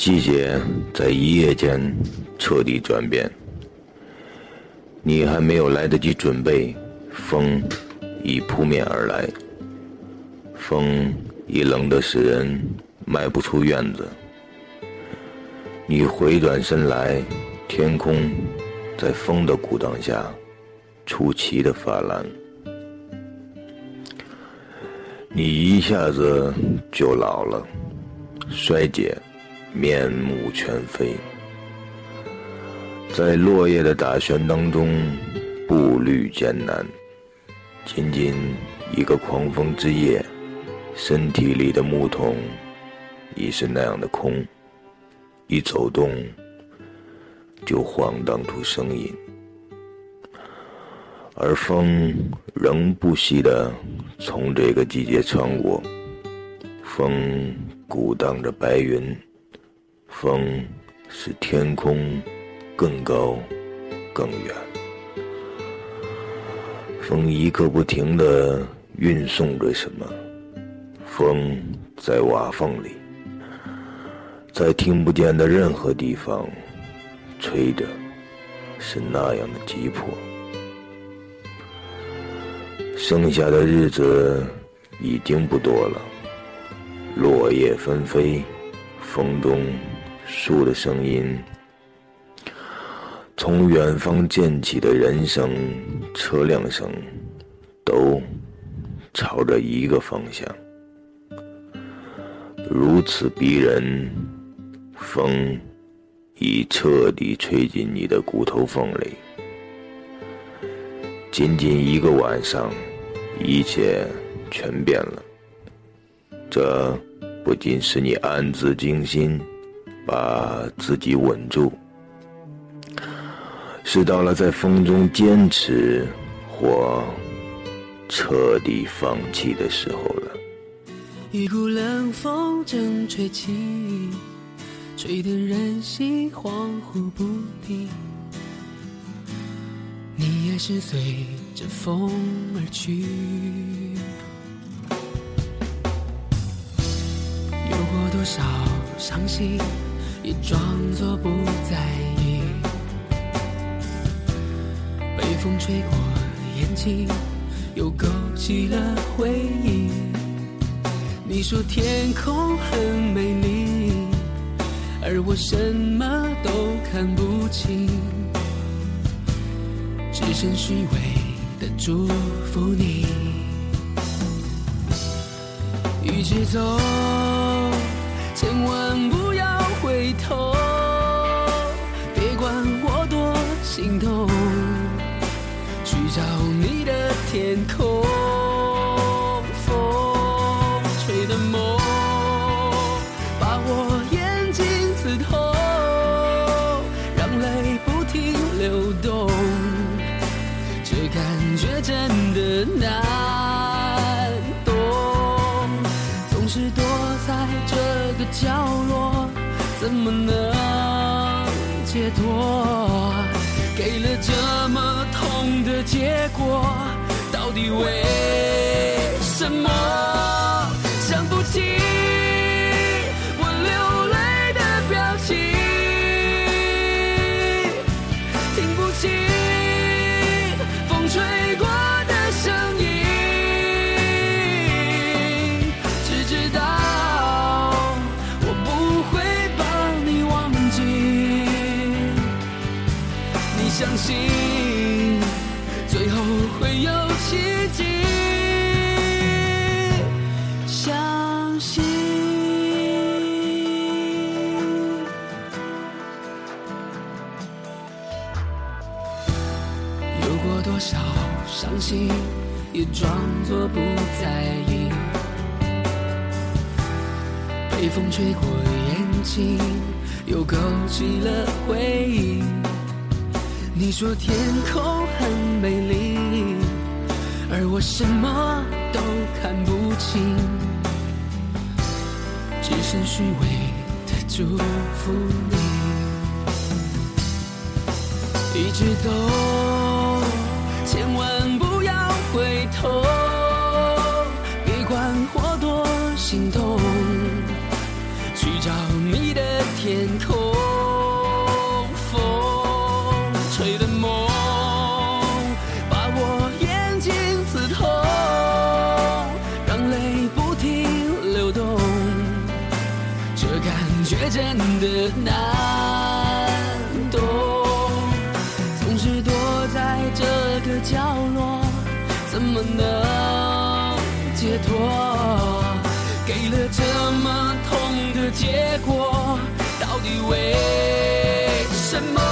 季节在一夜间彻底转变，你还没有来得及准备，风已扑面而来。风已冷得使人迈不出院子。你回转身来，天空在风的鼓荡下出奇的发蓝。你一下子就老了，衰竭，面目全非，在落叶的打旋当中，步履艰难。仅仅一个狂风之夜，身体里的木桶已是那样的空，一走动就晃荡出声音。而风仍不息地从这个季节穿过，风鼓荡着白云，风使天空更高更远，风一刻不停地运送着什么，风在瓦缝里，在听不见的任何地方吹着，是那样的急迫。剩下的日子已经不多了，落叶纷飞，风中树的声音，从远方渐起的人声、车辆声，都朝着一个方向，如此逼人，风已彻底吹进你的骨头缝里。仅仅一个晚上。一切全变了，这不仅使你暗自惊心，把自己稳住，是到了在风中坚持或彻底放弃的时候了。一股冷风正吹起，吹得人心恍惚不定。你也是随着风而去，有过多少伤心，也装作不在意。被风吹过眼睛，又勾起了回忆。你说天空很美丽，而我什么都看不清。只剩虚伪的祝福你，一直走，千万不头别管我多心痛去找你的天空风吹的梦把我眼睛刺痛让泪不停流动这感觉真的难。这么痛的结果，到底为什么？相信最后会有奇迹相信。有过多少伤心也装作不在意。被风吹过眼睛又勾起了回忆。你说天空很美丽，而我什么都看不清，只剩虚伪的祝福你，一直走，千万不要。回头，别管我多心痛，去找你的。天空，却真的难懂。总是躲在这个角落，怎么能解脱？给了这么痛的结果，到底为什么？